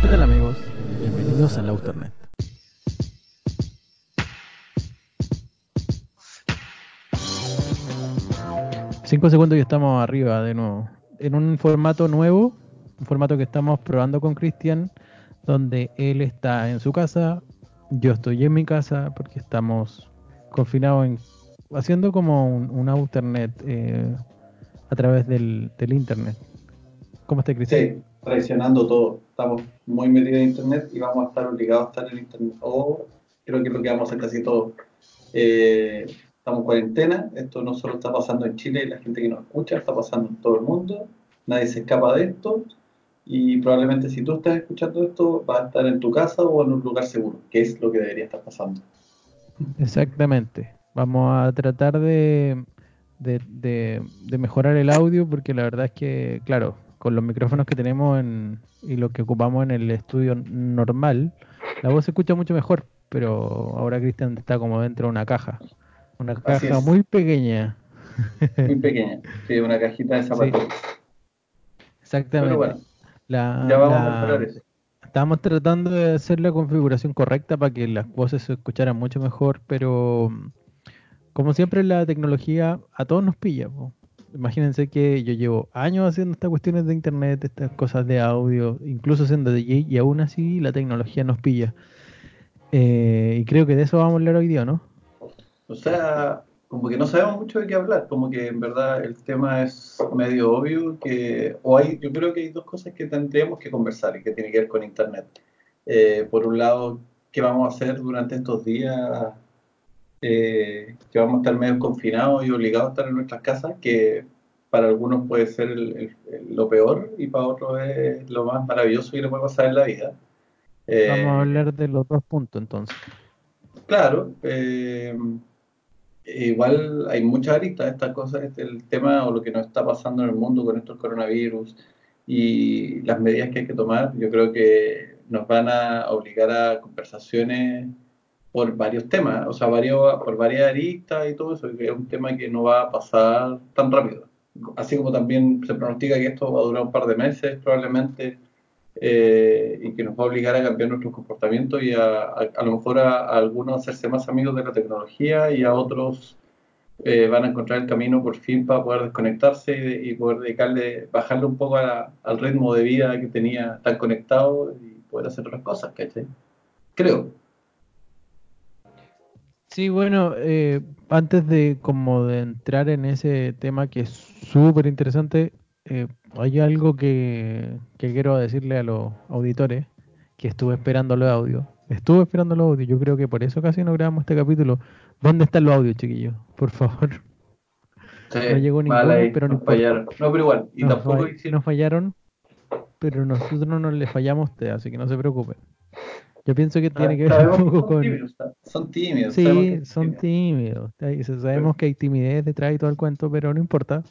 ¿Qué tal amigos? Bienvenidos a Lauternet. Cinco segundos y estamos arriba de nuevo. En un formato nuevo, un formato que estamos probando con Cristian, donde él está en su casa, yo estoy en mi casa, porque estamos confinados en haciendo como un, un eh, a través del, del internet. ¿Cómo está Cristian? Sí, traicionando todo. Estamos muy metidos en internet y vamos a estar obligados a estar en internet. O creo que es lo que vamos a hacer casi todo. Eh, estamos en cuarentena. Esto no solo está pasando en Chile y la gente que nos escucha, está pasando en todo el mundo. Nadie se escapa de esto. Y probablemente si tú estás escuchando esto, vas a estar en tu casa o en un lugar seguro, que es lo que debería estar pasando. Exactamente. Vamos a tratar de, de, de, de mejorar el audio porque la verdad es que, claro, con los micrófonos que tenemos en, y lo que ocupamos en el estudio normal, la voz se escucha mucho mejor, pero ahora Cristian está como dentro de una caja. Una caja muy pequeña. Muy pequeña. Sí, una cajita de zapatos. Exactamente. Pero bueno, La- ya vamos la- a mejorar eso. Estábamos tratando de hacer la configuración correcta para que las voces se escucharan mucho mejor, pero como siempre la tecnología a todos nos pilla. po. Imagínense que yo llevo años haciendo estas cuestiones de internet, estas cosas de audio, incluso siendo DJ, y aún así la tecnología nos pilla. Eh, y creo que de eso vamos a hablar hoy día, ¿no? O sea, como que no sabemos mucho de qué hablar, como que en verdad el tema es medio obvio que, o hay, yo creo que hay dos cosas que tendríamos que conversar y que tiene que ver con Internet. Eh, por un lado, ¿qué vamos a hacer durante estos días eh, que vamos a estar medio confinados y obligados a estar en nuestras casas? Que para algunos puede ser el- lo peor y para otros es lo más maravilloso que le puede pasar en la vida. Eh, Vamos a hablar de los dos puntos entonces. Claro, eh, igual hay muchas aristas de estas cosas, este, el tema o lo que nos está pasando en el mundo con estos coronavirus y las medidas que hay que tomar, yo creo que nos van a obligar a conversaciones por varios temas, o sea, varios, por varias aristas y todo eso, que es un tema que no va a pasar tan rápido. Así como también se pronostica que esto va a durar un par de meses probablemente eh, y que nos va a obligar a cambiar nuestros comportamientos y a, a, lo mejor a, a algunos hacerse más amigos de la tecnología y a otros eh, van a encontrar el camino por fin para poder desconectarse y, y poder dedicarle, bajarle un poco al ritmo de vida que tenía tan conectado y poder hacer otras cosas, ¿cachai? Creo. Sí, bueno, eh, antes de como de entrar en ese tema que es súper interesante, eh, hay algo que, que quiero decirle a los auditores, que estuve esperando los audios. Estuve esperando los audios, yo creo que por eso casi no grabamos este capítulo. ¿Dónde están los audios, chiquillos? Por favor. Sí, No llegó ninguno, ahí, pero no nos fallaron. No, pero igual, y Nos, tampoco fa- hicieron- nos fallaron, pero nosotros no les fallamos a ustedes, así que no se preocupen. Yo pienso que tiene que ver un poco con... tímidos, son tímidos, Sí, son tímidos. tímidos. Sabemos que hay timidez detrás y todo el cuento, pero no importa.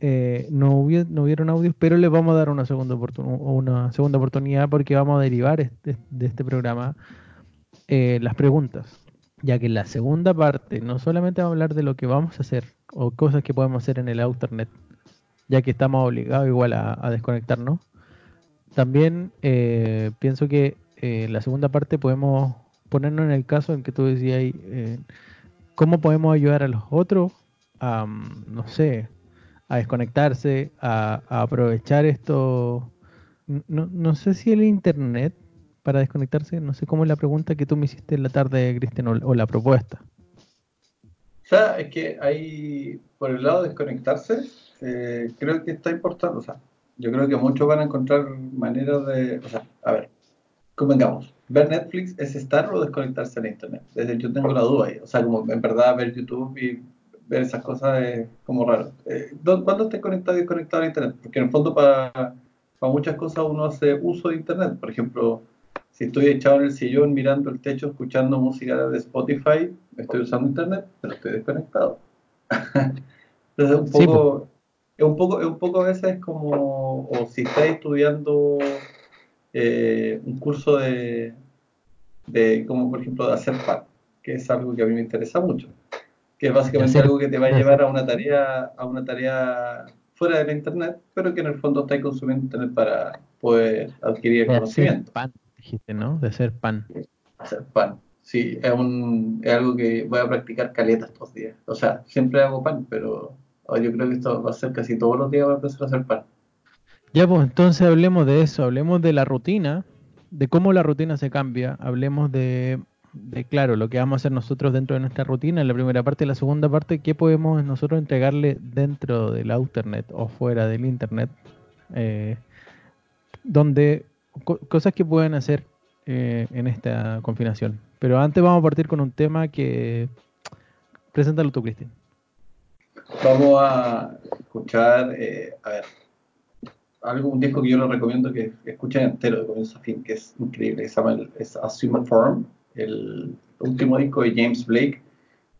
Eh, no, hubi- no hubieron audios, pero les vamos a dar una segunda, una segunda oportunidad porque vamos a derivar este- de este programa eh, las preguntas. Ya que en la segunda parte no solamente vamos a hablar de lo que vamos a hacer o cosas que podemos hacer en el Outernet, ya que estamos obligados igual a, a desconectarnos. También eh, pienso que eh, la segunda parte podemos ponernos en el caso en que tú decías eh, cómo podemos ayudar a los otros a, mm, no sé, a desconectarse, a, aprovechar esto. No, no sé si el internet para desconectarse, no sé cómo es la pregunta que tú me hiciste en la tarde, Cristian, o, o la propuesta. O sea, es que hay, por el lado de desconectarse, eh, creo que está importante. O sea, yo creo que muchos van a encontrar maneras de. O sea, a ver, convengamos. ¿Ver Netflix es estar o desconectarse de Internet? Desde yo tengo la duda ahí. O sea, como en verdad ver YouTube y ver esas cosas es como raro. Eh, ¿dó- ¿Cuándo estás conectado y desconectado a Internet? Porque en el fondo, para, para muchas cosas uno hace uso de Internet. Por ejemplo, si estoy echado en el sillón mirando el techo, escuchando música de Spotify, estoy usando internet, pero estoy desconectado. Entonces un Sí, poco, es un poco, es un poco a veces como, o si estás estudiando eh, un curso de, de, como por ejemplo, de hacer pan, que es algo que a mí me interesa mucho, que es básicamente algo que te va a llevar a una tarea, a una tarea fuera de la internet, pero que en el fondo estáis consumiendo internet para poder adquirir el De conocimiento. hacer pan, dijiste, ¿no? De hacer pan. Hacer pan. Sí, es, un, es algo que voy a practicar caleta estos días. O sea, siempre hago pan, pero oh, yo creo que esto va a ser casi todos los días voy a empezar a hacer pan. Ya, pues entonces hablemos de eso, hablemos de la rutina, de cómo la rutina se cambia, hablemos de, de, claro, lo que vamos a hacer nosotros dentro de nuestra rutina, en la primera parte la segunda parte, qué podemos nosotros entregarle dentro del Internet o fuera del Internet, eh, donde co- cosas que pueden hacer eh, en esta confinación. Pero antes vamos a partir con un tema que... Preséntalo tú, Cristian. Vamos a escuchar, eh, a ver, algo, un disco que yo les recomiendo que escuchen entero de comienzo a fin, que es increíble, que se llama el, es Assume Form, el último disco de James Blake,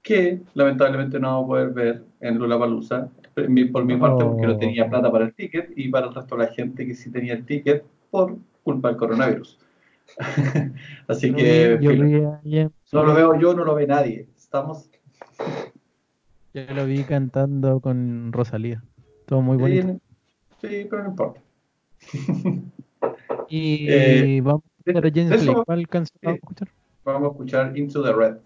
que lamentablemente no vamos a poder ver en por mi, por mi parte porque no tenía plata para el ticket y para el resto de la gente que sí tenía el ticket por culpa del coronavirus. Así Yo que vi- yo filo. vi a James no lo veo yo, no lo ve nadie. Estamos yo lo vi cantando con Rosalía. Todo muy bonito. Sí, sí, pero no importa. Y Eh, vamos a escuchar a James eso- Blake. ¿Cuál canción sí. vamos a escuchar? Vamos a escuchar Into the Red.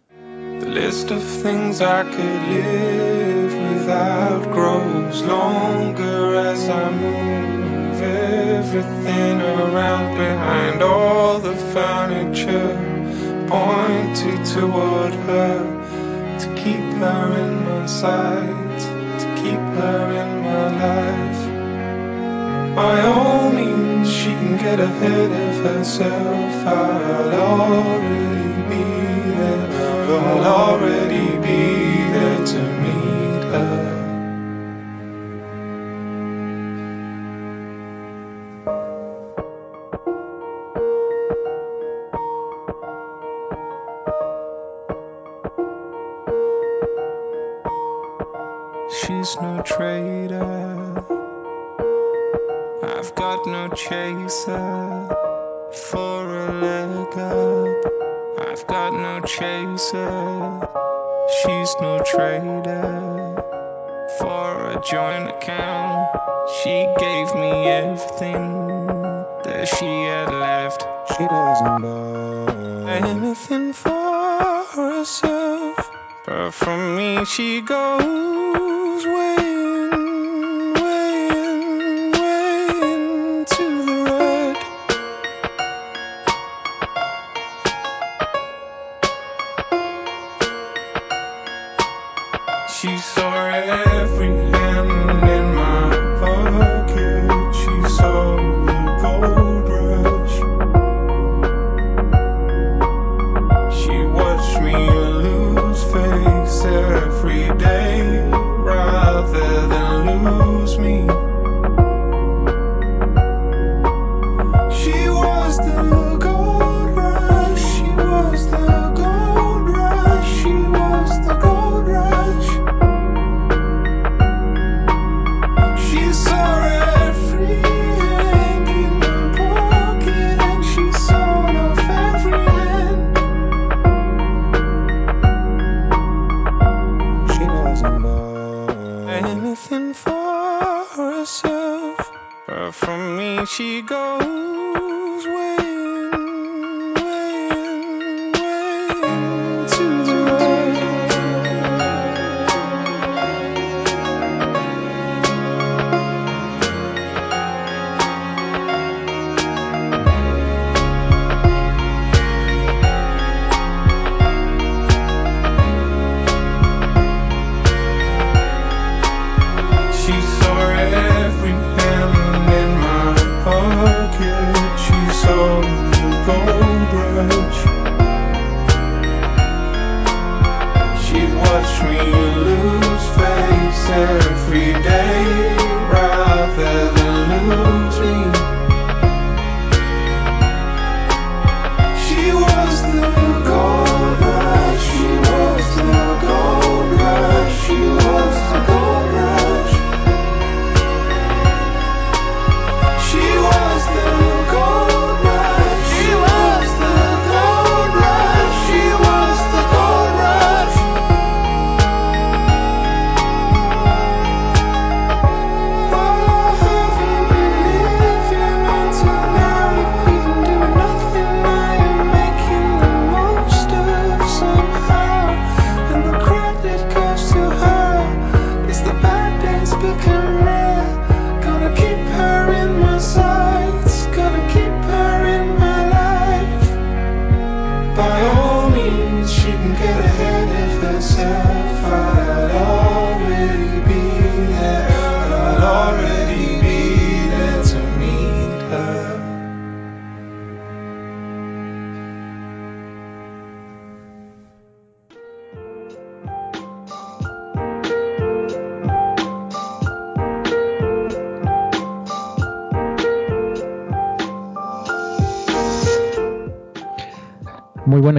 The list of things I could live without grows longer as I move everything around behind all the furniture pointed toward her to keep her in my sight, to keep her in my life. By all means, she can get ahead of herself. I'll already be there. I'll already be there to meet her. She's no traitor. No chaser for a leg up. I've got no chaser. She's no trader for a joint account. She gave me everything that she had left. She doesn't buy anything for herself, but from me she goes weighing, every day rather than lose me.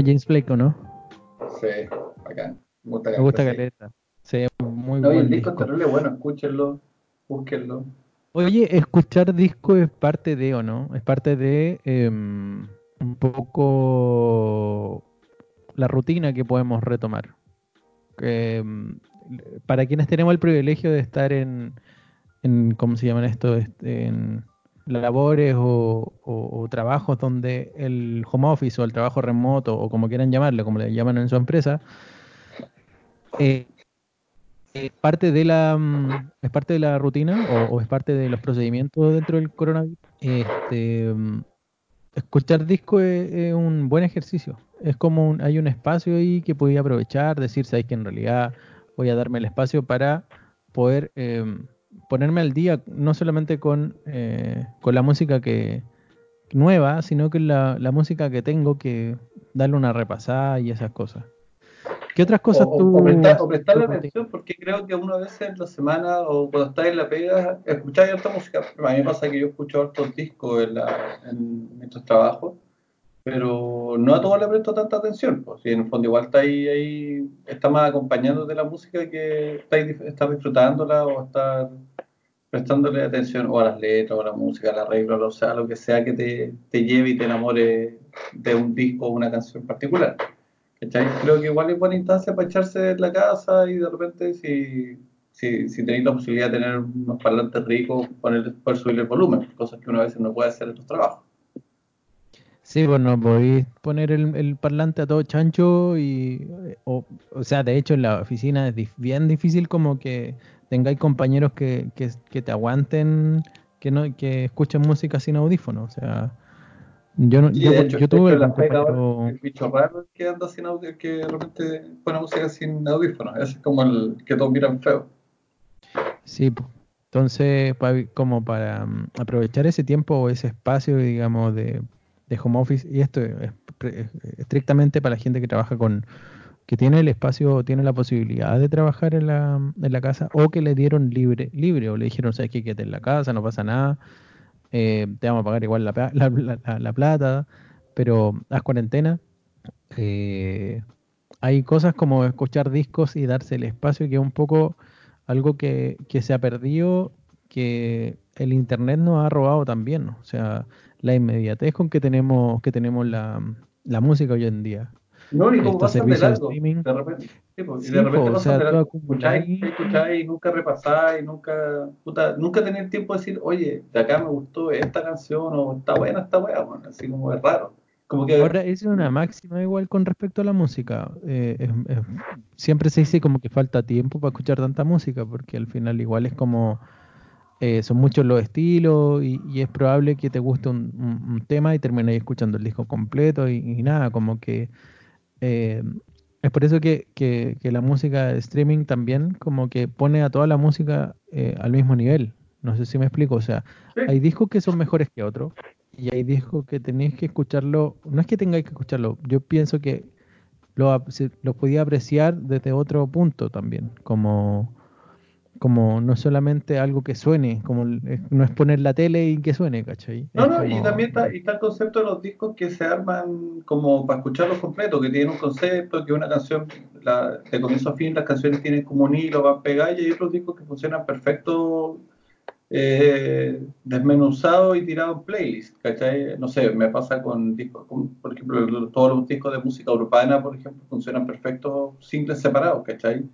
James Blake, ¿o no? Sí, bacán. Me gusta, Me gusta caleta, sí. Muy No, buen el disco disco. es terrible bueno, escúchenlo, búsquenlo. Oye, escuchar disco es parte de, ¿o no? Es parte de em, un poco la rutina que podemos retomar. Em, para quienes tenemos el privilegio de estar en, en ¿cómo se llaman esto? Este, en labores o, o- trabajos donde el home office o el trabajo remoto o como quieran llamarle, como le llaman en su empresa, eh, es parte de la mm, es parte de la rutina o, es parte de los procedimientos dentro del coronavirus. Este, mm, escuchar disco es, es un buen ejercicio. Es como un- hay un espacio ahí que podía aprovechar, decir, sabes que en realidad voy a darme el espacio para poder eh, ponerme al día, no solamente con, eh, con la música que nueva, sino que la, la música que tengo que darle una repasada y esas cosas. ¿Qué otras cosas o, tú o prestar, o prestarle tú- atención, porque creo que una vez en la semana o cuando estás en la pega, escucháis harta música. A mí me pasa que yo escucho hartos discos en, la, en estos trabajos, pero no a todos le presto tanta atención. Pues, y en el fondo igual está ahí, ahí está más acompañando de la música que estás disfrutándola o estás prestándole atención o a las letras o a la música, al arreglo, o sea, lo que sea que te, te lleve y te enamore de un disco o una canción particular. ¿Cachai? Creo que igual es buena instancia para echarse en la casa y de repente si, si, si tenéis la posibilidad de tener unos parlantes ricos, poner, poder subir el volumen, cosas que uno a veces no puede hacer en los trabajos. Sí, pues no podéis poner el, el parlante a todo chancho y o, o sea, de hecho en la oficina es bien difícil como que tengáis compañeros que, que, que te aguanten, que no que escuchen música sin audífono, o sea, yo no, yo, hecho, tuve compañero, el bicho raro que anda sin audio, que de repente pone música sin audífonos. Ese es como el que todos miran feo. sí, pues. entonces como para mm, aprovechar ese tiempo o ese espacio, digamos, de, de home office, y esto es estrictamente para la gente que trabaja con, que tiene el espacio tiene la posibilidad de trabajar en la, en la casa o que le dieron libre, libre o le dijeron, sabes que quédate en la casa, no pasa nada, eh, te vamos a pagar igual la, la, la- la- la plata, pero haz cuarentena. Eh, hay cosas como escuchar discos y darse el espacio, que es un poco algo que, que se ha perdido, que el internet nos ha robado también, ¿no? O sea, la inmediatez con que tenemos, que tenemos la música hoy en día. No, y como Estos pasan de de largo, streaming. de repente, sí, pues, y Sí, de repente po, o pasan sea, de tú largo, acumuláis- escucháis, escucháis, y nunca repasáis, nunca, puta, nunca tener tiempo de decir, oye, de acá me gustó esta canción, o está buena esta wea, bueno, así como es raro. Como que, Ahora, es una máxima igual con respecto a la música. Eh, es- es- siempre se dice como que falta tiempo para escuchar tanta música, porque al final igual es como, eh, son muchos los estilos y, y es probable que te guste un, un- un tema y termines escuchando el disco completo y, y nada, como que eh, es por eso que, que- que la música de streaming también como que pone a toda la música eh, al mismo nivel. No sé si me explico, o sea, sí, hay discos que son mejores que otros y hay discos que tenéis que escucharlo, no es que tengáis que escucharlo, yo pienso que lo, lo podía apreciar desde otro punto también, como, como no solamente algo que suene, como es- no es poner la tele y que suene, ¿cachai? No, no, y también está, y está el concepto de los discos que se arman como para escucharlos completos, que tienen un concepto, que una canción, la, de comienzo a fin, las canciones tienen como un hilo, van pegadas, y hay otros discos que funcionan perfecto, eh, desmenuzados y tirados en playlist, ¿cachai? No sé, me pasa con discos, con, por ejemplo, todos los discos de música urbana, por ejemplo, funcionan perfectos, simples separados, ¿cachai?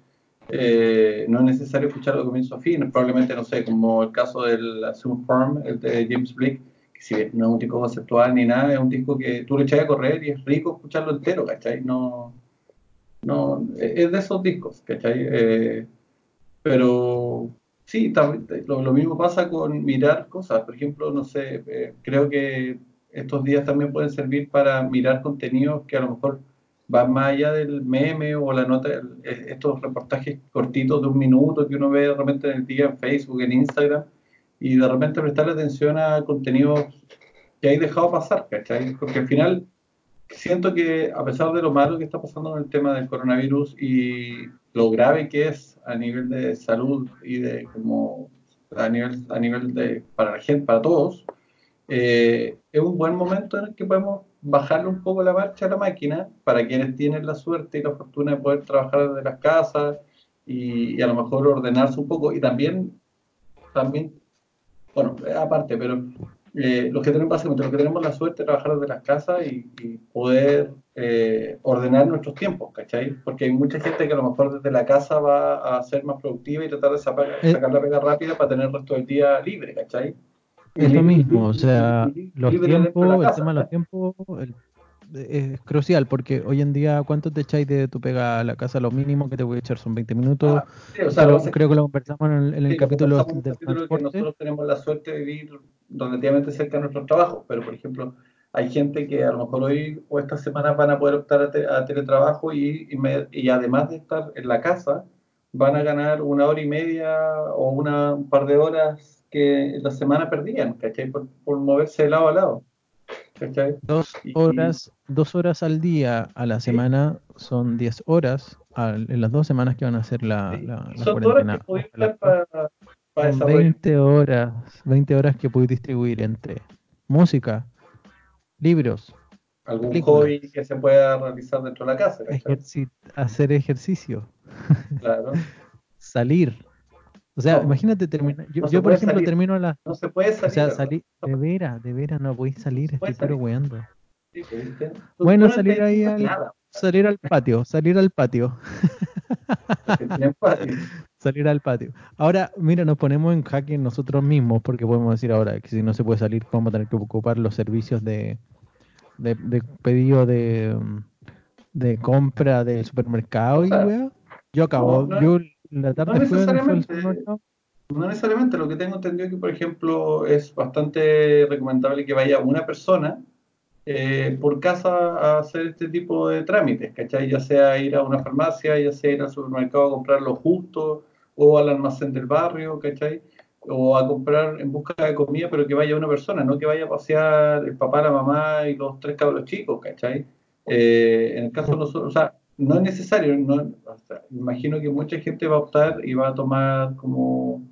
Eh, no es necesario escucharlo de comienzo a fin, probablemente, no sé, como el caso del Assume Form, el de James Blake, que si no es un disco conceptual ni nada, es un disco que tú le echas a correr y es rico escucharlo entero, ¿cachai? No, no, es de esos discos, ¿cachai? Eh, pero Sí, lo, lo mismo pasa con mirar cosas. Por ejemplo, no sé, eh, creo que estos días también pueden servir para mirar contenidos que a lo mejor van más allá del meme o la nota, estos reportajes cortitos de un minuto que uno ve de repente en el día en Facebook, en Instagram, y de repente prestarle atención a contenidos que hay dejado pasar, ¿cachai? Porque al final siento que a pesar de lo malo que está pasando en el tema del coronavirus y lo grave que es a nivel de salud y de como a nivel, a nivel de para la gente, para todos, eh, es un buen momento en el que podemos bajarle un poco la marcha a la máquina para quienes tienen la suerte y la fortuna de poder trabajar desde las casas y, y a lo mejor ordenarse un poco y también, también bueno, aparte, pero eh, los que tenemos, básicamente, los que tenemos la suerte de trabajar desde las casas y, y poder eh, ordenar nuestros tiempos, ¿cachai? Porque hay mucha gente que a lo mejor desde la casa va a ser más productiva y tratar de sacar, Eh. sacar la pega rápida para tener el resto del día libre, ¿cachai? Es lo mismo, o sea, los tiempos, el tema de los tiempos el- es crucial porque hoy en día, ¿cuánto te echáis de tu pega a la casa? Lo mínimo que te voy a echar son 20 minutos. Ah, sí, o sea, lo creo que lo conversamos en el, en el Sí, lo capítulo del capítulo que nosotros tenemos la suerte de vivir relativamente cerca de nuestros trabajos, pero por ejemplo, hay gente que a lo mejor hoy o esta semana van a poder optar a, te- a teletrabajo y, y, me- y además de estar en la casa, van a ganar una hora y media o una, un par de horas que la semana perdían, ¿cachai? Por, por moverse de lado a lado, ¿cachai? Dos Y- horas, dos horas al día a la Sí. semana son 10 horas al- en las dos semanas que van a ser la, Sí, la, la son todas horas cuarentena. que usar para, para Son desarrollar 20 horas, 20 horas que puedes distribuir entre música, libros, algún películas. hobby que se pueda realizar dentro de la casa, ejerci- hacer ejercicio, Claro. salir. O sea, No, imagínate terminar. Yo, no yo, por ejemplo, salir. termino a las. No se puede O salir. sea, ¿verdad? salir. De veras, de veras, no podéis salir, estoy puro weando. Sí, pues, Bueno, salir ahí al- nada, Salir al patio, salir al patio, salir al patio. Ahora, mira, nos ponemos en jaque nosotros mismos, porque podemos decir ahora que si no se puede salir, vamos a tener que ocupar los servicios de, de, de pedido de, de compra del supermercado O sea, y weá. Yo acabo, no, no- yo la tarde al necesariamente. No necesariamente, lo que tengo entendido es que, por ejemplo, es bastante recomendable que vaya una persona eh, por casa a hacer este tipo de trámites, ¿cachai? Ya sea ir a una farmacia, ya sea ir al supermercado a comprar lo justo, o al almacén del barrio, ¿cachai? O a comprar en busca de comida, pero que vaya una persona, no que vaya a pasear el papá, la mamá y los tres cabros chicos, ¿cachai? Eh, en el caso de nosotros, o sea, no es necesario, no, imagino que mucha gente va a optar y va a tomar como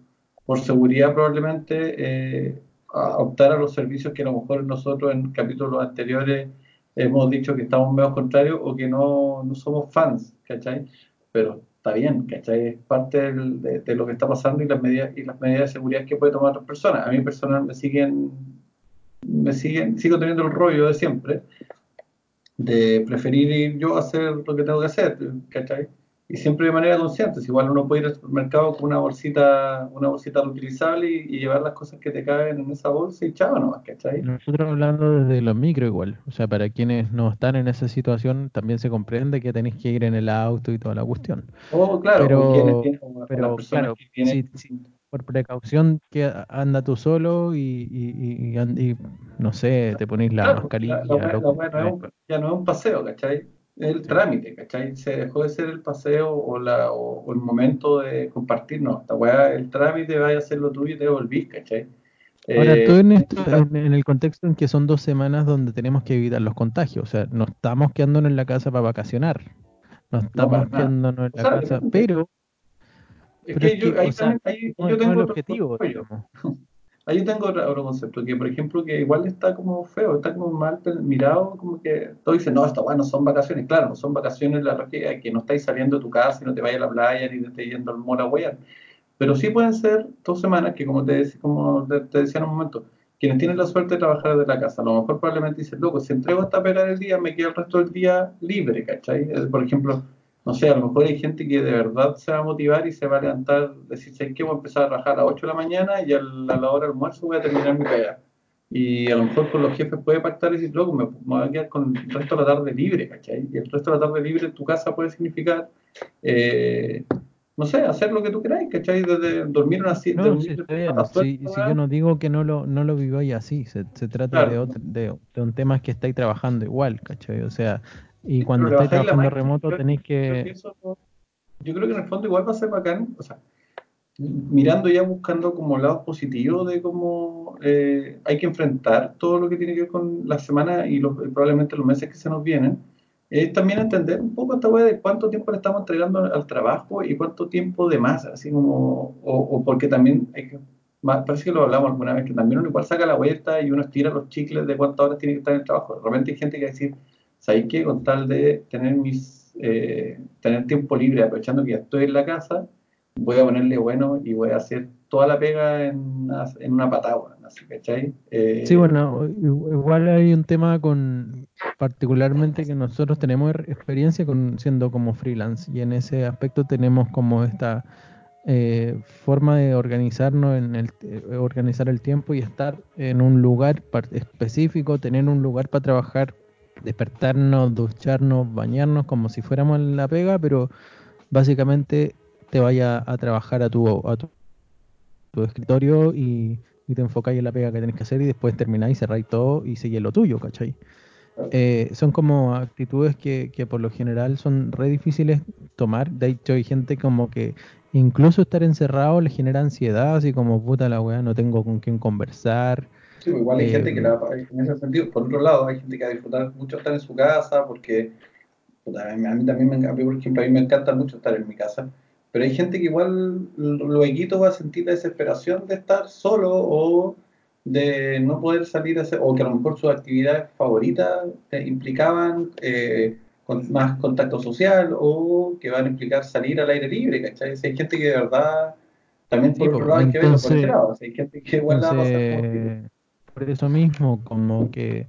por seguridad probablemente eh, a optar a los servicios que a lo mejor nosotros en capítulos anteriores hemos dicho que estamos medio contrarios o que no, no somos fans, ¿cachai? Pero está bien, ¿cachai? Es parte de lo que está pasando y las medidas y las medidas de seguridad que puede tomar otras personas. A mí personal me siguen, me siguen, sigo teniendo el rollo de siempre de preferir ir yo a hacer lo que tengo que hacer, ¿cachai? Y siempre de manera consciente, si igual uno puede ir al supermercado con una bolsita, una bolsita reutilizable y, y llevar las cosas que te caen en esa bolsa y chao nomás, ¿cachai? Nosotros hablando desde los micro igual, o sea, para quienes no están en esa situación también se comprende que tenéis que ir en el auto y toda la cuestión. O claro, Pero- quienes tienen, pero, claro, que tienen, sí, sí. Por precaución que anda tú solo y, y- no sé, te ponéis la Claro, mascarilla. la- la la ya no es un paseo, ¿cachai? El trámite, ¿cachai? Se dejó de ser el paseo o, la, o, o el momento de compartir, no, esta weá, el trámite, vaya a hacer lo tuyo y te volvís, ¿cachai? Ahora, Eh, todo en esto, en, en el contexto en que son dos semanas donde tenemos que evitar los contagios, o sea, no estamos quedándonos en la casa para vacacionar, no estamos nada. quedándonos en O la sea, casa, pero, Es pero que es yo, que, ahí o sea, también, ahí, no, yo no tengo es el objetivo, digamos. Ahí yo tengo otro, concepto, que por ejemplo, que igual está como feo, está como mal mirado, como que todos dicen, no, esto bueno, son vacaciones. Claro, no son vacaciones la lógica que no estáis saliendo de tu casa y no te vayas a la playa ni te estés yendo al mall a. Pero sí pueden ser dos semanas que, como te, como te, te decía en un momento, quienes tienen la suerte de trabajar desde la casa, a lo mejor probablemente dicen, loco, si entrego esta pega del día, me queda el resto del día libre, ¿cachai? Eh, Por ejemplo, no sé, a lo mejor hay gente que de verdad se va a motivar y se va a levantar, decir, ¿sabes qué? Voy a empezar a trabajar a las 8 de la mañana y a la, a la hora del almuerzo voy a terminar mi pega. Y a lo mejor con los jefes puede pactar y decir, loco, me, me voy a quedar con el resto de la tarde libre, ¿cachai? Y el resto de la tarde libre en tu casa puede significar, eh, no sé, hacer lo que tú queráis, ¿cachai? Desde dormir una no, sí, está bien. Si, si yo no digo que no lo, no lo viváis así, se, se trata de, otro, de, de, un tema que estáis trabajando igual, ¿cachai? O sea, y cuando estáis trabajando remoto Yo, tenéis que eso, yo creo que en el fondo igual va a ser bacán, o sea, mirando ya buscando como lados positivos de cómo eh, hay que enfrentar todo lo que tiene que ver con la semana y los- probablemente los meses que se nos vienen, es también entender un poco esta wea de cuánto tiempo le estamos entregando al, trabajo y cuánto tiempo de más, así como, o, o porque también hay que, parece que lo hablamos alguna vez, que también uno igual saca la vuelta y uno estira los chicles de cuántas horas tiene que estar en el trabajo. Realmente hay gente que va a decir, ¿sabéis qué? Con tal de tener mis, eh, tener tiempo libre, aprovechando que ya estoy en la casa, voy a ponerle bueno y voy a hacer toda la pega en una, en una patada, ¿cachai? Eh, Sí, bueno, igual hay un tema con, particularmente que nosotros tenemos er- experiencia con siendo como freelance y en ese aspecto tenemos como esta eh, forma de organizarnos en el, organizar el tiempo y estar en un lugar específico, tener un lugar para trabajar, despertarnos, ducharnos, bañarnos como si fuéramos en la pega, pero básicamente te vaya a trabajar a tu, a tu, tu escritorio y, y te enfocáis en la pega que tenés que hacer y después termináis, cerráis todo y seguís lo tuyo, ¿cachai? Eh, son como actitudes que, que por lo general son re difíciles tomar. De hecho, hay gente como que incluso estar encerrado le genera ansiedad, así como puta la weá, no tengo con quién conversar. Sí, pues igual hay Eh, gente que la, en ese sentido, por otro lado, hay gente que va a disfrutar mucho estar en su casa, porque a mí, a mí también, me, por ejemplo, a mí me encanta mucho estar en mi casa, pero hay gente que igual luego va a sentir la desesperación de estar solo o de no poder salir a hacer, o que a lo mejor sus actividades favoritas eh, implicaban eh, con más contacto social o que van a implicar salir al aire libre, ¿cachai? Si hay gente que de verdad, también sí, por otro po, lado hay que verlo por entonces, lado, hay gente que igual la va a pasar por eso mismo, como que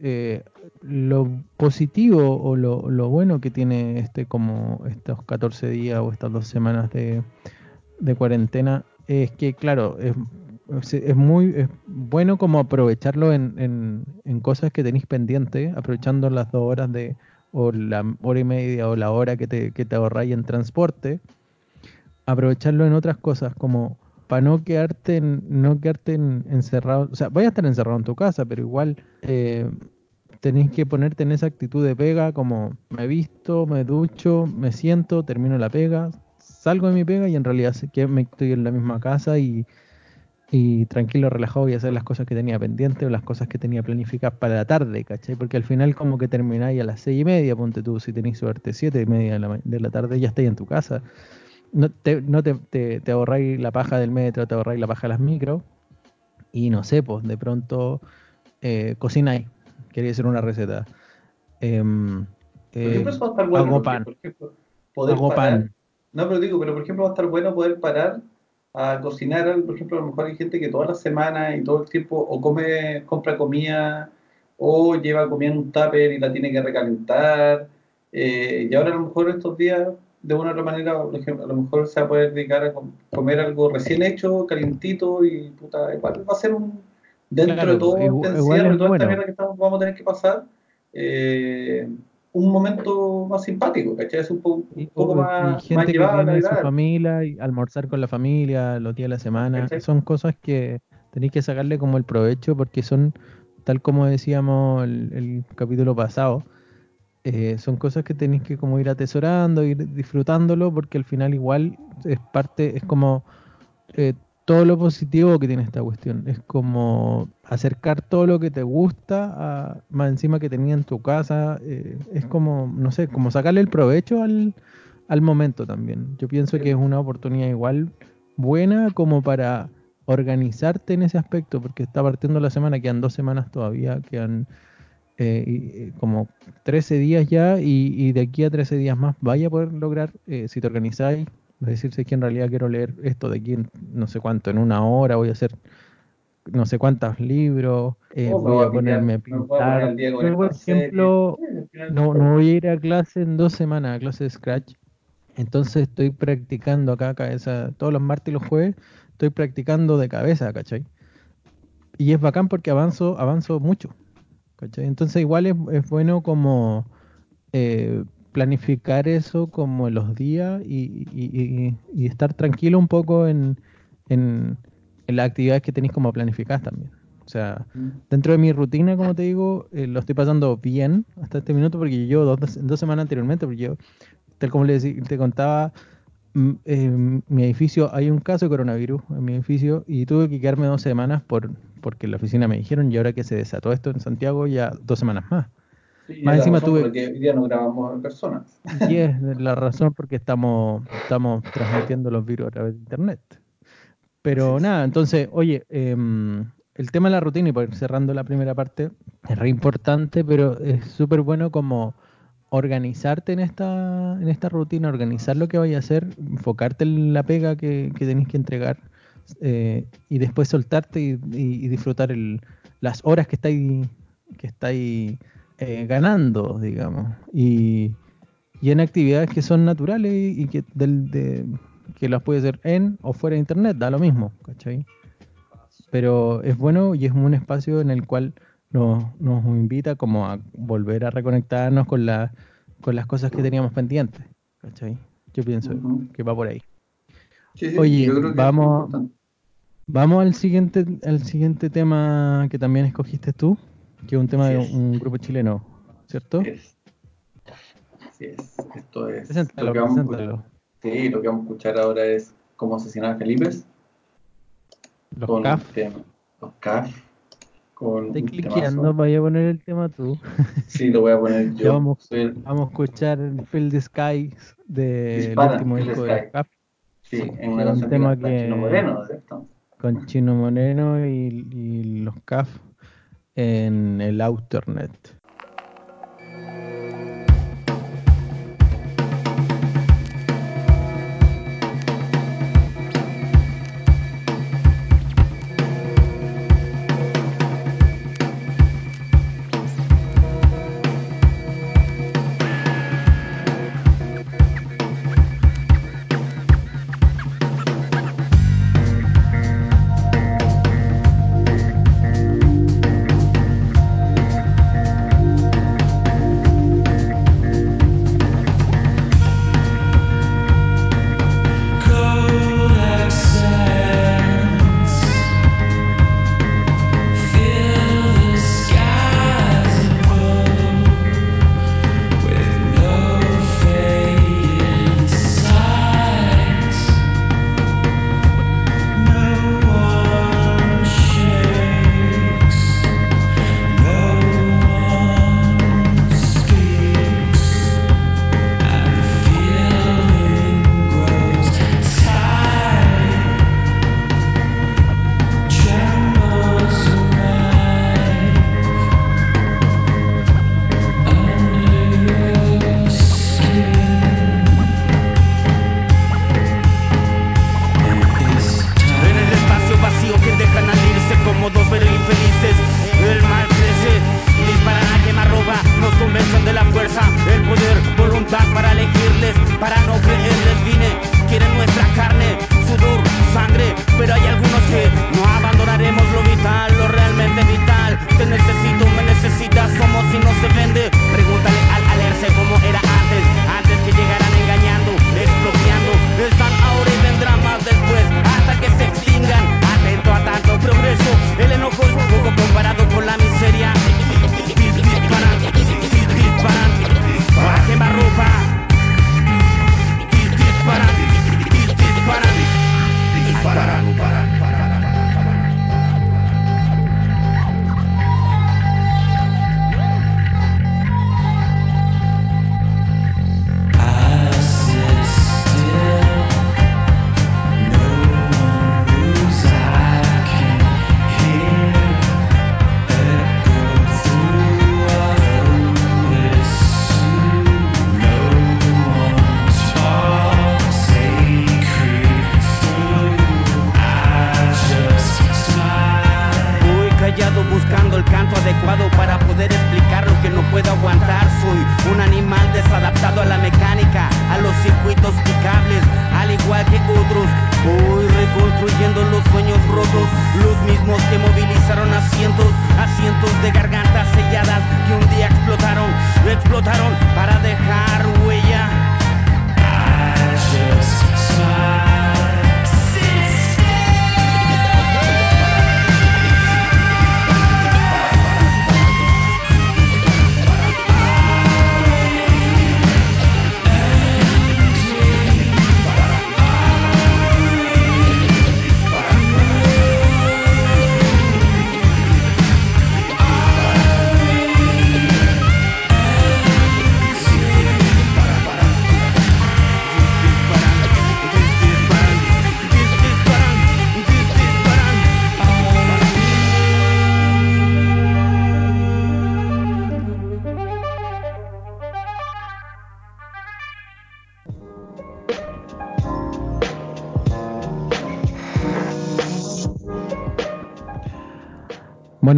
eh, lo positivo o lo, lo bueno que tiene este como estos 14 días o estas dos semanas de, de cuarentena es que, claro, es, es- muy es bueno como aprovecharlo en, en, en cosas que tenéis pendientes, aprovechando las dos horas de, o la hora y media o la hora que te, que te ahorráis en transporte, aprovecharlo en otras cosas como para no quedarte en- no quedarte en- encerrado, o sea, vaya a estar encerrado en tu casa, pero igual eh, tenéis que ponerte en esa actitud de pega, como me visto, me ducho, me siento, termino la pega, salgo de mi pega y en realidad sé que me estoy en la misma casa y, y tranquilo, relajado voy a hacer las cosas que tenía pendientes o las cosas que tenía planificadas para la tarde, ¿cachai? Porque al final como que termináis a las seis y media, ponte tú, si tenéis suerte, siete y media de la, de la tarde ya estáis en tu casa. No te, no te, te, te ahorráis la paja del metro, te ahorráis la paja de las micros y no sé, pues de pronto eh, cocináis, queréis hacer una receta. Em, Por ejemplo, eh, bueno, hago pan, por ejemplo, poder hago parar, pan. no, pero digo, pero por ejemplo va a estar bueno poder parar a cocinar, por ejemplo, a lo mejor hay gente que todas las semanas y todo el tiempo o come, compra comida o lleva comida en un tupper y la tiene que recalentar, eh, y ahora a lo mejor estos días, de una u otra manera, por ejemplo, a lo mejor se va a poder dedicar a com- comer algo recién hecho, calientito y puta, igual va a ser un, dentro de todo este igu- igual encierro y toda esta mierda que estamos, vamos a tener que pasar, eh, un momento más simpático, ¿cachai? Es un, po- un poco más, gente su familia y almorzar con la familia los días de la semana, ¿cachai? son cosas que tenéis que sacarle como el provecho porque son, tal como decíamos el, el capítulo pasado, eh, son cosas que tenéis que como ir atesorando, ir disfrutándolo porque al final igual es parte, es como eh, todo lo positivo que tiene esta cuestión. Es como acercar todo lo que te gusta más encima que tenía en tu casa. eh, es como, no sé, como sacarle el provecho al, al momento también. Yo pienso que es una oportunidad igual buena como para organizarte en ese aspecto, porque está partiendo la semana, quedan dos semanas todavía, quedan eh, y como 13 días ya y, y de aquí a 13 días más vaya a poder lograr, eh, si te organizáis, es decir, si es que en realidad quiero leer esto de aquí en no sé cuánto, en una hora voy a hacer no sé cuántos libros, eh, O me voy a ponerme a poner pintar. con Yo, por ejemplo, no, no voy a ir a clase en dos semanas, a clase de Scratch. Entonces estoy practicando acá, cabeza, todos los martes y los jueves, estoy practicando de cabeza, ¿cachai? Y es bacán porque avanzo, avanzo mucho, ¿cachai? Entonces igual es, es bueno como eh, planificar eso como los días y, estar tranquilo un poco en, en, las actividades que tenéis como planificadas también. O sea, mm. dentro de mi rutina, como te digo, eh, lo estoy pasando bien hasta este minuto porque yo dos, dos semanas anteriormente, porque yo, tal como le te contaba, en mi edificio hay un caso de coronavirus en mi edificio y tuve que quedarme dos semanas por porque en la oficina me dijeron y ahora que se desató esto en Santiago ya dos semanas más. más encima tuve porque hoy día no grabamos en persona. Y es la razón porque estamos estamos transmitiendo los virus a través de internet. Pero nada, entonces, oye, em, el tema de la rutina y por cerrando la primera parte es re importante, pero es súper bueno como organizarte en esta en esta rutina, organizar lo que vayas a hacer, enfocarte en la pega que, que tenéis que entregar eh, y después soltarte y, disfrutar el, las horas que estáis que estáis eh, ganando, digamos, y, en actividades que son naturales y, que del, de, que las puedes hacer en o fuera de internet, da lo mismo, ¿cachai? Pero es bueno y es un espacio en el cual nos, nos invita como a volver a reconectarnos con, la, con las cosas que teníamos pendientes, ¿cachai? Yo pienso que va por ahí. Oye, vamos, Vamos al siguiente, al siguiente tema que también escogiste tú, que es un tema de un grupo chileno, ¿cierto? Así es. Esto es. lo que vamos, sí, lo que vamos a escuchar ahora es cómo asesinar a Felipe. Los CAF. los CAF. Con Estoy cliqueando, voy a poner el tema tú. Sí, lo voy a poner yo. vamos, vamos, a escuchar el Field the Sky del último disco de los CAF. Sí, en una canción tema que... Moreno, ¿cierto? con Chino Moreno y, los CAF en el Outernet.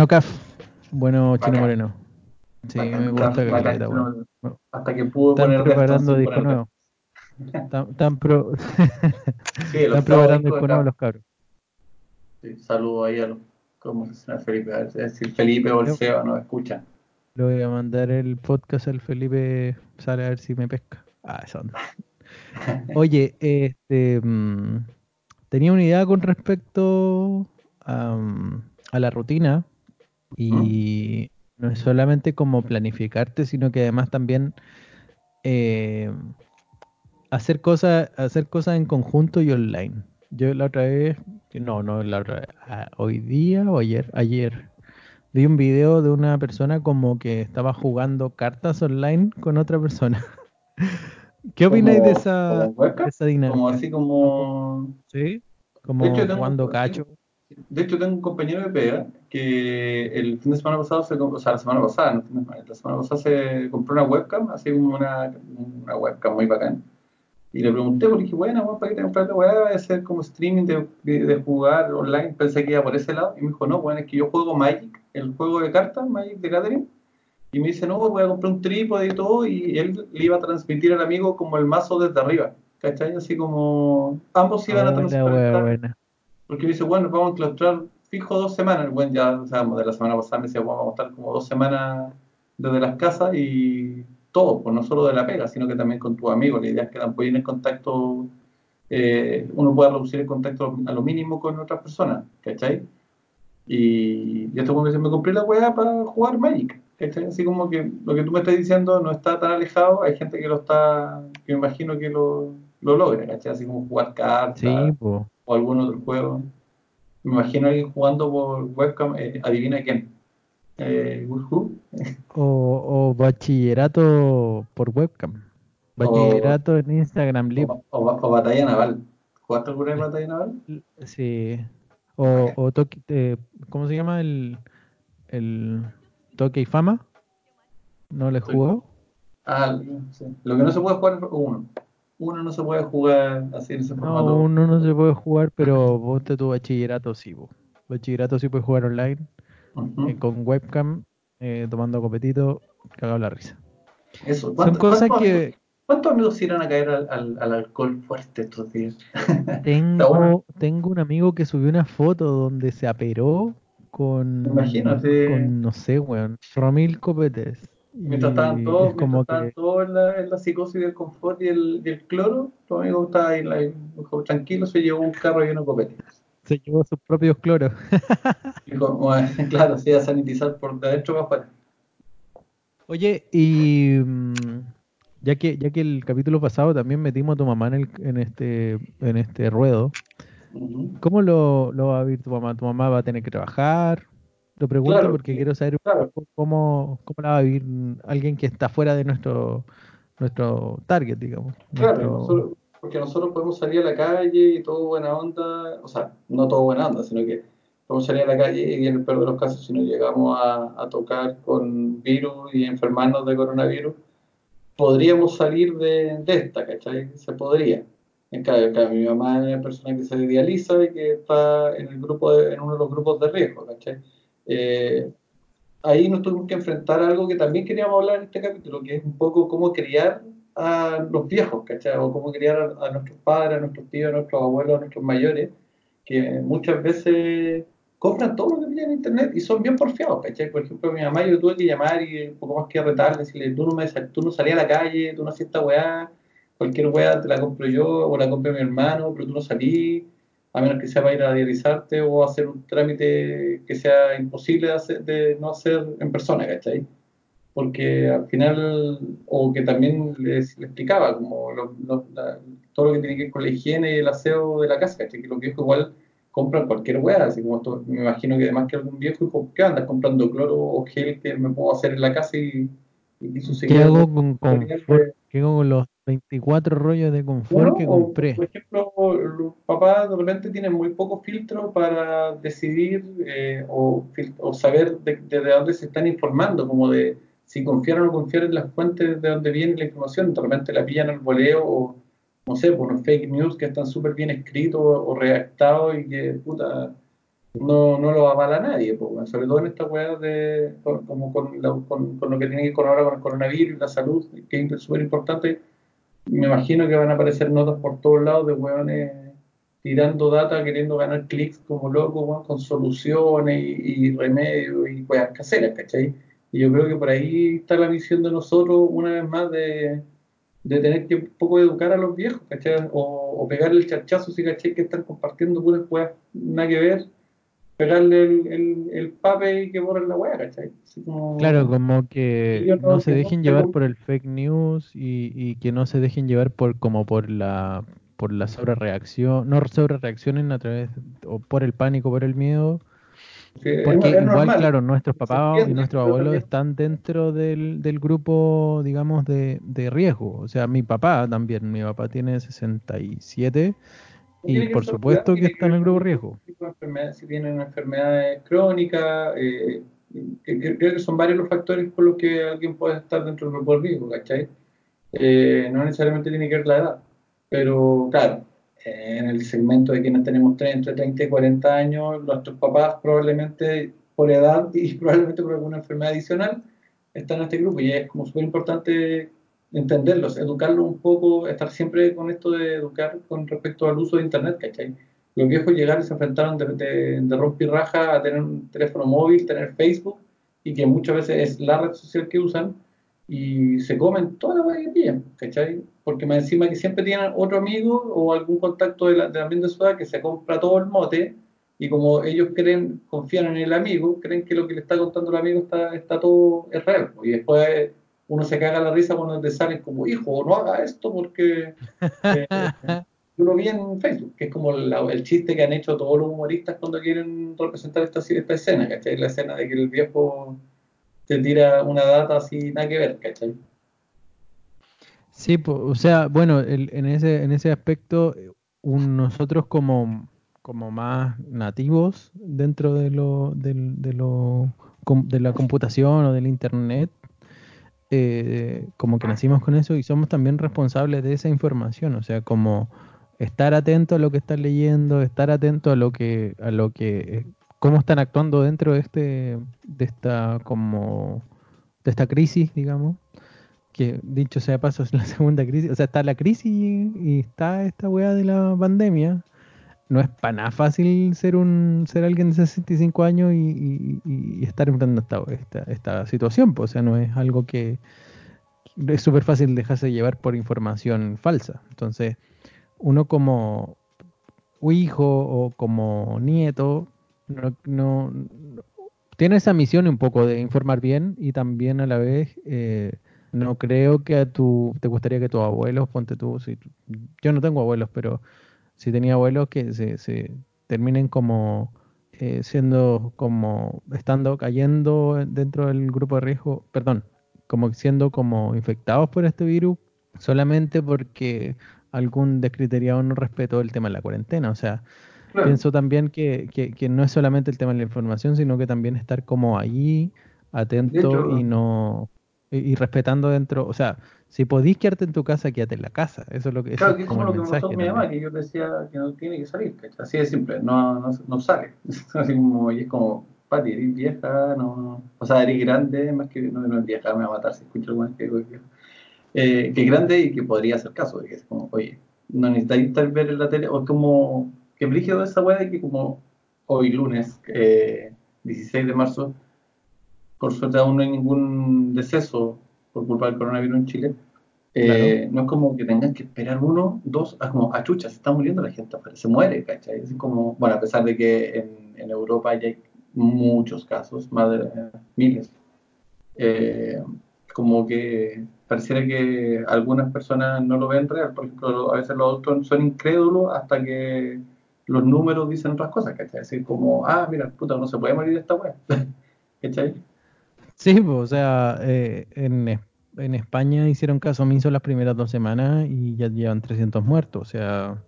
Bueno, Caf. Bueno, Chino. Moreno. Sí, Bacán, me gusta bacán, caleta, weón. Hasta que pudo Están poner preparando disco poner nuevo. Están, pro- Sí, están preparando disco nuevo los cabros. Sí, saludo ahí a los. ¿Cómo se llama Felipe? A ver si el Felipe o el Seba nos escuchan. Le voy a mandar el podcast al Felipe. Sale a ver si me pesca. Ah, esa onda. Oye, este. mm, tenía una idea con respecto a, a la rutina. Y no es solamente como planificarte, sino que además también eh, hacer cosas, hacer cosas en conjunto y online. Yo la otra vez, no, no la otra vez, ah, hoy día o ayer, ayer, vi un video de una persona como que estaba jugando cartas online con otra persona. ¿Qué opináis de esa, de esa dinámica? Como así como. ¿Sí? Como hecho, jugando cacho. De hecho, tengo un compañero de pega que el fin de semana pasado, se, o sea, la semana pasada, no la semana pasada se compró una webcam, así como una, una webcam muy bacán. Y le pregunté, porque dije, bueno, ¿para qué te compraste weá? ¿Va a hacer como streaming de, de, de jugar online? Pensé que iba por ese lado. Y me dijo, no, bueno, es que yo juego Magic, el juego de cartas, Magic de Gathering. Y me dice, no, voy a comprar un trípode y todo. Y él le iba a transmitir al amigo como el mazo desde arriba. ¿Cachai? Así como ambos iban a Oh, Porque dice, bueno, vamos a enclaustrar fijo dos semanas. El buen ya, o sea, de la semana pasada me decía, bueno, vamos a estar como dos semanas desde las casas y todo, pues no solo de la pega, sino que también con tus amigos. La idea es que tampoco en contacto, eh, uno pueda reducir el contacto a lo mínimo con otras personas, ¿cachai? Y este weón me dice, me compré la weá para jugar Magic, ¿cachai? Así como que lo que tú me estás diciendo no está tan alejado, hay gente que lo está, que me imagino que lo, lo logra, ¿cachai? Así como jugar cartas Sí, po. O algún otro juego. Me imagino alguien jugando por webcam, eh, adivina quién. Eh? O, o bachillerato por webcam. Bachillerato en Instagram Live. O, batalla naval. ¿Jugaste alguna vez batalla naval? Sí. O, o toque, eh, ¿cómo se llama? El, el toque y fama. ¿No le jugó? Ah, sí. Lo que no se puede jugar es uno. Uno no se puede jugar así en ese No, formato. uno no se puede jugar, pero vos te tu bachillerato sí, vos. Bachillerato sí puedes jugar online, eh, con webcam, eh, tomando copetito, cagado la risa. Eso. Son ¿Cuánto- cosas que ¿Cuántos amigos irán a caer al, al, al alcohol fuerte estos días? Tengo, bueno. tengo un amigo que subió una foto donde se aperó con, sí. con no sé, weón, Romil Copetes. Mientras estaban todos, es como mientras estaban que, todos en, la, en la psicosis del confort y el, y el cloro, tu amigo estaba ahí, tranquilo, se llevó un carro lleno de copete. se llevó sus propios cloros. Claro, se iba a sanitizar por de adentro para afuera. Oye, y mm, ya que, ya que el capítulo pasado también metimos a tu mamá en, el, en este, en este ruedo. ¿cómo lo, lo va a vivir tu mamá? ¿Tu mamá va a tener que trabajar? Lo pregunto Claro, porque quiero saber claro. cómo, cómo la va a vivir alguien que está fuera de nuestro, nuestro target, digamos. Claro, nuestro- nosotros, porque nosotros podemos salir a la calle y todo buena onda, o sea, no todo buena onda, sino que podemos salir a la calle y en el peor de los casos, si nos llegamos a, a tocar con virus y enfermarnos de coronavirus, podríamos salir de, de esta, ¿cachai? Se podría. En cambio, en cambio, mi mamá es una persona que se dializa y que está en, el grupo de- en uno de los grupos de riesgo, ¿cachai? Eh, ahí nos tuvimos que enfrentar a algo que también queríamos hablar en este capítulo, que es un poco cómo criar a los viejos, ¿cachai? O cómo criar a, a nuestros padres, a nuestros tíos, a nuestros abuelos, a nuestros mayores, que muchas veces compran todo lo que pillan en internet y son bien porfiados, ¿cachai? Por ejemplo, mi mamá yo tuve que llamar y un poco más que retarle, decirle, tú no, me, sal- tú no salías a la calle, tú no hacías esta weá, cualquier weá te la compro yo o la compra mi hermano, pero tú no salís, a menos que sea para ir a dializarte o hacer un trámite que sea imposible de, hacer- de no hacer en persona, ¿cachai? Porque al final, o que también les, les explicaba, como lo- lo- la- todo lo que tiene que ver con la higiene y el aseo de la casa, ¿cachai? Que los viejos igual compran cualquier weá, así como esto, me imagino que además que algún viejo dijo, ¿qué andas comprando cloro o gel que me puedo hacer en la casa y, y ¿Qué hago con ¿Qué hago con los 24 rollos de confort que compré? por ejemplo, los papás de repente tienen muy poco filtro para decidir eh, o, saber de, de, de dónde se están informando, como de si confiar o no confiar en las fuentes de donde viene la información. De repente la pillan al voleo o, no sé, por unos fake news que están súper bien escritos o redactados y que, puta, no, no lo avala nadie, sobre todo en esta weá de, como con, con, con, lo que tiene que ver con ahora con el coronavirus, la salud, que es súper importante. Me imagino que van a aparecer notas por todos lados de weones tirando data, queriendo ganar clics como locos, con soluciones y, remedios y weas caseras, ¿cachai? Y yo creo que por ahí está la visión de nosotros, una vez más, de, tener que un poco educar a los viejos, ¿cachai? O, o pegarle el charchazo, si ¿cachai? Que están compartiendo puras weas nada que ver pegarle el, el, pape y que borren la weá, ¿cachai? claro, como que no, se dejen llevar por el fake news y, y, que no se dejen llevar por como por la por la sobrereacción, no sobrereaccionen a través o por el pánico, por el miedo. porque igual, claro, nuestros papás y nuestros abuelos están dentro del, del grupo, digamos, de, de riesgo. O sea, mi papá también, mi papá tiene 67 y por supuesto que, está en el grupo riesgo. Si tienen enfermedades crónicas, eh, creo que son varios los factores por los que alguien puede estar dentro del grupo de riesgo, ¿cachai? Eh, no necesariamente tiene que ver la edad, pero claro, en el segmento de quienes tenemos entre 30 y 40 años, nuestros papás probablemente por edad y probablemente por alguna enfermedad adicional están en este grupo y es como súper importante entenderlos, educarlos un poco, estar siempre con esto de educar con respecto al uso de Internet, ¿cachai? Los viejos llegaron y se enfrentaron de, de, de raja a tener un teléfono móvil, tener Facebook, y que muchas veces es la red social que usan, y se comen toda la hueá que pillan, ¿cachai? Porque más encima que siempre tienen otro amigo o algún contacto de la, de ambiente ciudad que se compra todo el mote, y como ellos creen, confían en el amigo, creen que lo que le está contando el amigo está, está todo es real, y después uno se caga la risa cuando te salen como, hijo, no haga esto porque eh, yo lo vi en Facebook, que es como el chiste que han hecho todos los humoristas cuando quieren representar esta, esta escena, ¿cachai? La escena de que el viejo te tira una data así, nada que ver, ¿cachai? Sí, o sea, bueno, en, ese, en ese aspecto, nosotros como, como más nativos dentro de lo, de, de, lo, de la computación o del Internet, eh, como que nacimos con eso y somos también responsables de esa información, o sea, como estar atento a lo que están leyendo, estar atento a lo que, a lo que, eh, cómo están actuando dentro de este, de esta como, de esta crisis, digamos, que dicho sea paso es la segunda crisis, o sea, está la crisis y está esta weá de la pandemia, no es para nada fácil ser un ser alguien de 65 años y, estar enfrentando esta, esta, situación. Pues, o sea, no es algo que es súper fácil dejarse llevar por información falsa. Entonces, uno como hijo o como nieto no, tiene esa misión un poco de informar bien y también a la vez eh, no creo que a tu te gustaría que tus abuelos ponte tú si, yo no tengo abuelos pero si tenía abuelos que se, se terminen como eh, siendo como estando cayendo dentro del grupo de riesgo, perdón, como siendo como infectados por este virus solamente porque algún descriteriado no respetó el tema de la cuarentena. O sea, pienso también que, que, no es solamente el tema de la información, sino que también estar como ahí, atento y no y, respetando dentro, o sea, si podís quedarte en tu casa, quédate en la casa. Eso es lo que Claro, que es como, lo que me pasó con mi mamá, que yo decía que no tiene que salir, Así de simple, no, no, no sale. Así como, y es como, Pati, eres vieja, no, o sea, eres grande, más que no, no es vieja, me va a matar si escucho algo que digo eh, que grande y que podría hacer caso, que es como, oye, no necesitáis tal ver en la tele, o es como, que brígido esa weá de que como hoy lunes, eh, 16 de marzo, por suerte aún no hay ningún deceso por culpa del coronavirus en Chile. Eh, no es como que tengan que esperar uno, dos, a como, a chucha, se está muriendo la gente, se muere, ¿cachai? Es como, bueno, a pesar de que en, en Europa ya hay muchos casos, más de miles, eh, como que pareciera que algunas personas no lo ven real, por ejemplo, a veces los adultos son incrédulos hasta que los números dicen otras cosas, ¿cachai? Es decir, como, ah, mira, puta, no se puede morir de esta wea, ¿cachai? Sí, pues, o sea, eh, en, en, España hicieron caso omiso las primeras dos semanas y ya llevan 300 muertos. O sea,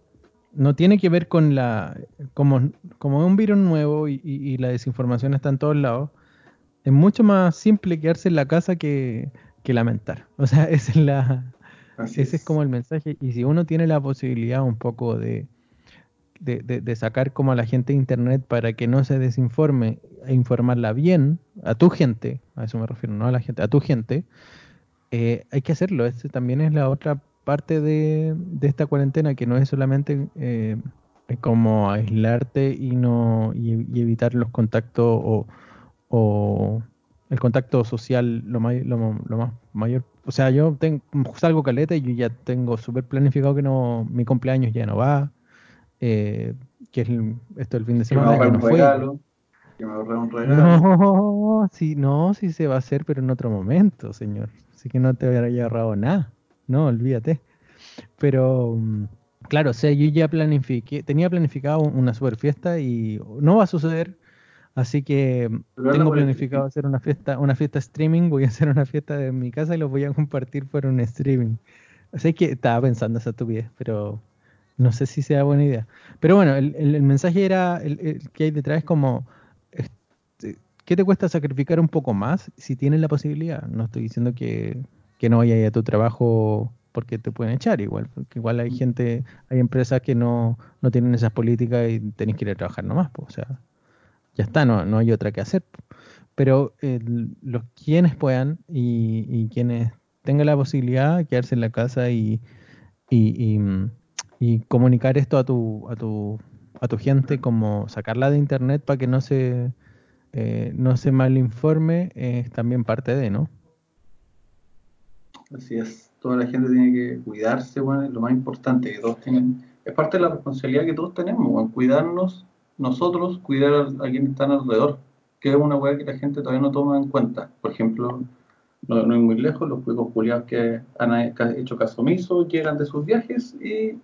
no tiene que ver con la. Como, como es un virus nuevo y, la desinformación está en todos lados, es mucho más simple quedarse en la casa que, lamentar. O sea, esa es la, ese es como el mensaje. Y si uno tiene la posibilidad un poco de de, de- de sacar como a la gente de internet para que no se desinforme e informarla bien, a tu gente, a eso me refiero, no a la gente, a tu gente, eh, hay que hacerlo. Este también es la otra parte de, de esta cuarentena, que no es solamente eh, como aislarte y no y, y evitar los contactos o, o el contacto social lo, may- lo, lo más mayor. O sea, yo tengo, salgo caleta y yo ya tengo súper planificado que no mi cumpleaños ya no va. Eh, que es el- esto el fin de Que me semana. ahorré ya un no fue. regalo. Que me un regalo. No, sí, no, sí se va a hacer, pero en otro momento, señor. Así que no te habría ahorrado nada. No, olvídate. Pero, mm, claro, o sea, yo ya planifiqué, tenía planificado una super fiesta y no va a suceder. Así que mm, Pero tengo planificado hacer una fiesta, una fiesta streaming. Voy a hacer una fiesta de mi casa y los voy a compartir por un streaming. Así que estaba pensando esa estupidez, pero no sé si sea buena idea. Pero bueno, el, el- el mensaje era, el, el que hay detrás es como, este, ¿qué te cuesta sacrificar un poco más si tienes la posibilidad? No estoy diciendo que, que no vayas a tu trabajo porque te pueden echar igual, porque igual hay gente, hay empresas que no, no tienen esas políticas y tenés que ir a trabajar nomás, pues, o sea, ya está, no, no hay otra que hacer. Pero los quienes puedan y, y quienes tengan la posibilidad quedarse en la casa y, y, y, mm, y comunicar esto a tu, a tu, a tu gente, como sacarla de internet para que no se, eh, no se malinforme, es también parte de, ¿no? Así es, toda la gente tiene que cuidarse, bueno, es lo más importante que todos tienen, es parte de la responsabilidad que todos tenemos, bueno, cuidarnos nosotros, cuidar a, a quienes están alrededor, que es una weá que la gente todavía no toma en cuenta. Por ejemplo, no, no es muy lejos, los cuicos culiados que han hecho caso omiso, llegan de sus viajes y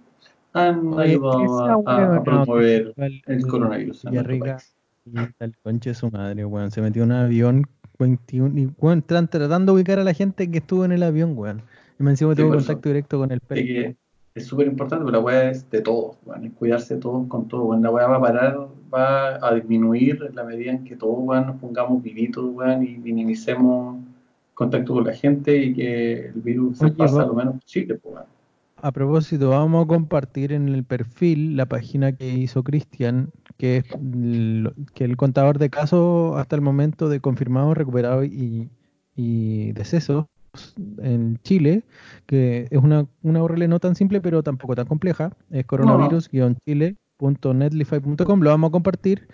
han Oye, ayudado esa a, a- a promover el eh, coronavirus Villarrica y tal conche su madre, weón. Se metió en un avión 21 y weón, están tratando de ubicar a la gente que estuvo en el avión, weón. Y me encima Sí, eso. contacto directo con el perro. es súper importante, pero la weá es de todos, weón, es cuidarse todos con todo, weón. La weá va a parar, va a disminuir en la medida en que todos, weón, nos pongamos vivitos, weón, y minimicemos contacto con la gente y que el virus se pasa lo menos posible, pues, weón. A propósito, vamos a compartir en el perfil la página que hizo Cristian, que es lo- que el contador de casos hasta el momento de confirmados, recuperados y, y decesos en Chile, que es una, una URL no tan simple pero tampoco tan compleja, es coronavirus-chile.netlify.com, lo vamos a compartir.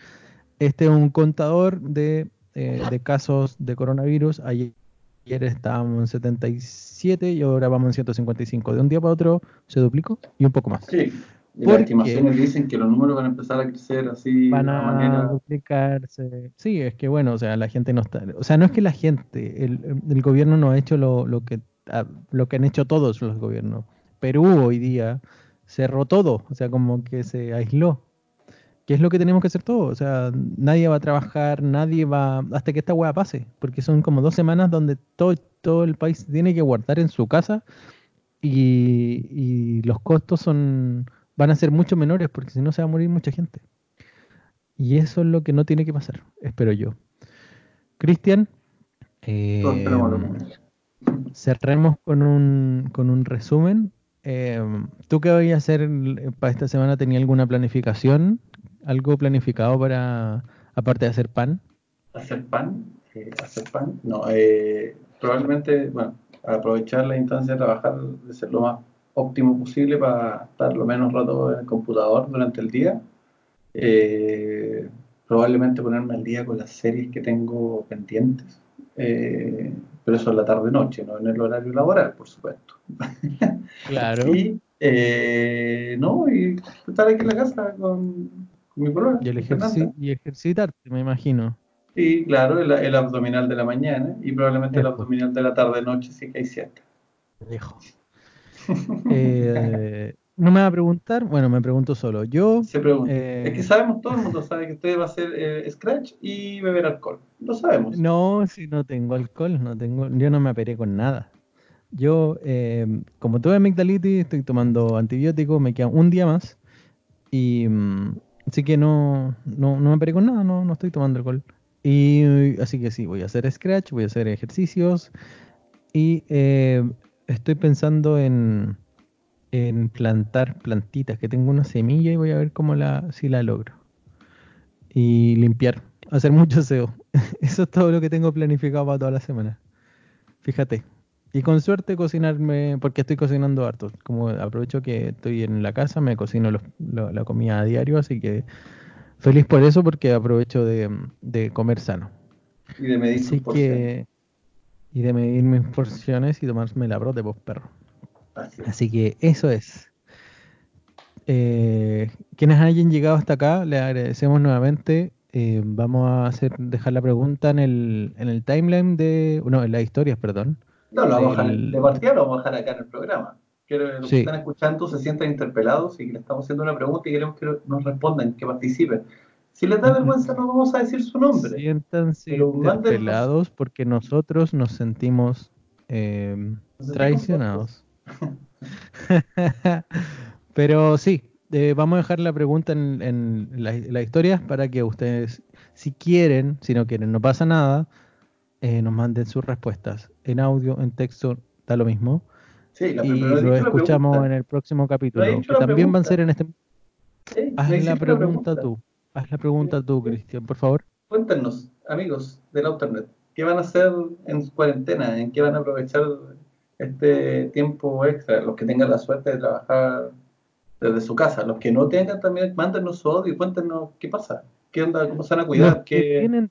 Este es un contador de, eh, de casos de coronavirus. Ayer, ayer estábamos en 77 y ahora vamos en 155. De un día para otro se duplicó y un poco más. Sí, y ¿Por las estimaciones dicen que los números van a empezar a crecer así Van de una a manera. duplicarse. Sí, es que bueno, o sea, la gente no está. O sea, no es que la gente, el, el gobierno no ha hecho lo, lo que, ah, lo que han hecho todos los gobiernos. Perú hoy día cerró todo, o sea, como que se aisló. ¿Qué es lo que tenemos que hacer todos? O sea, nadie va a trabajar, nadie va hasta que esta hueá pase, porque son como dos semanas donde todo, todo el país tiene que guardar en su casa y, y los costos son van a ser mucho menores, porque si no se va a morir mucha gente. Y eso es lo que no tiene que pasar, espero yo. Cristian, eh, mismo. cerremos con un, con un resumen. Eh, ¿Tú qué vas a hacer para esta semana? ¿Tenía alguna planificación? ¿Algo planificado para, aparte de hacer pan? hacer pan, eh, hacer pan, no, eh, probablemente, bueno, aprovechar la instancia de trabajar, de ser lo más óptimo posible para estar lo menos rato en el computador durante el día. Eh, probablemente ponerme al día con las series que tengo pendientes, eh, pero eso en la tarde-noche, no en el horario laboral, por supuesto. Claro. Y, eh, no, y estar aquí en la casa con, con mi polola, Y, el ejerci- y ejercitarte, me imagino. Y claro, el, el abdominal de la mañana y probablemente el abdominal de la tarde-noche sí que hay siesta. Viejo. Eh, no me va a preguntar, bueno, me pregunto solo. Yo, Se pregunta. eh, Es que sabemos, todo el mundo sabe que usted va a hacer eh, scratch y beber alcohol. Lo sabemos. no, si no tengo alcohol, no tengo, yo no me aperé con nada. Yo, eh, como tuve amigdalitis, estoy tomando antibióticos, me queda un día más. Y mm, así que no, no, no me con nada, no, no estoy tomando alcohol. Y así que sí, voy a hacer scratch, voy a hacer ejercicios. Y eh, estoy pensando en, en plantar plantitas, que tengo una semilla y voy a ver cómo la, si la logro. Y limpiar, hacer mucho SEO. Eso es todo lo que tengo planificado para toda la semana. Fíjate. Y con suerte cocinarme, porque estoy cocinando harto. Como aprovecho que estoy en la casa, me cocino los- lo- la comida a diario, así que feliz por eso, porque aprovecho de, de comer sano. Y de medir Así que, y de medir mis porciones y tomarme la brote, pues perro. Así que eso es. Eh, quienes hayan llegado hasta acá, le agradecemos nuevamente. Eh, vamos a hacer dejar la pregunta en el, en el timeline de. No, en las historias, perdón. No, lo vamos a dejar, de partida lo vamos a dejar acá en el programa. Quiero que los Sí. que están escuchando se sientan interpelados y que le estamos haciendo una pregunta y queremos que nos respondan, que participen. Si les da vergüenza, no vamos a decir su nombre. Siéntanse interpelados porque nosotros nos sentimos eh, Nos traicionados. Pero sí, eh, vamos a dejar la pregunta en, en la- las historias para que ustedes, si quieren, si no quieren, no pasa nada, eh, nos manden sus respuestas en audio, en texto, da lo mismo. Sí, la y lo la escuchamos en el próximo capítulo, que también va a ser en este... Sí, Haz la pregunta tú, haz la pregunta tú, Cristian, por favor. Cuéntenos, amigos del Internet, ¿qué van a hacer en su cuarentena? ¿En qué van a aprovechar este tiempo extra? Los que tengan la suerte de trabajar desde su casa, los que no tengan también, mándenos su audio y cuéntenos qué pasa, qué onda, cómo se van a cuidar, qué... tienen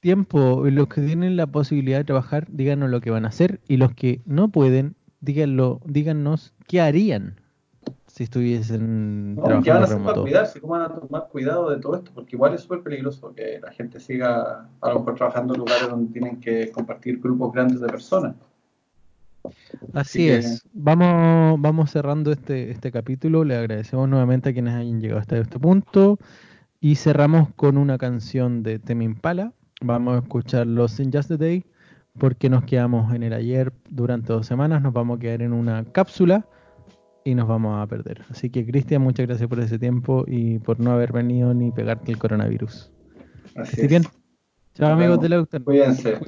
tiempo, los que tienen la posibilidad de trabajar, díganos lo que van a hacer. Y los que no pueden, díganlo, díganos qué harían si estuviesen ¿no? ¿Qué van a trabajando hacer para cuidarse? ¿Cómo van a tomar cuidado de todo esto? Porque igual es súper peligroso que la gente siga a lo mejor trabajando en lugares donde tienen que compartir grupos grandes de personas. Así Así que- es. Vamos, vamos cerrando este, este capítulo. Le agradecemos nuevamente a quienes hayan llegado hasta este punto. Y cerramos con una canción de Temi Impala. Vamos a escuchar los In Just the Day porque nos quedamos en el ayer durante dos semanas. Nos vamos a quedar en una cápsula y nos vamos a perder. Así que, Cristian, muchas gracias por ese tiempo y por no haber venido ni pegarte el coronavirus. Así es. bien. Chao, amigos de Lauter. Cuídense.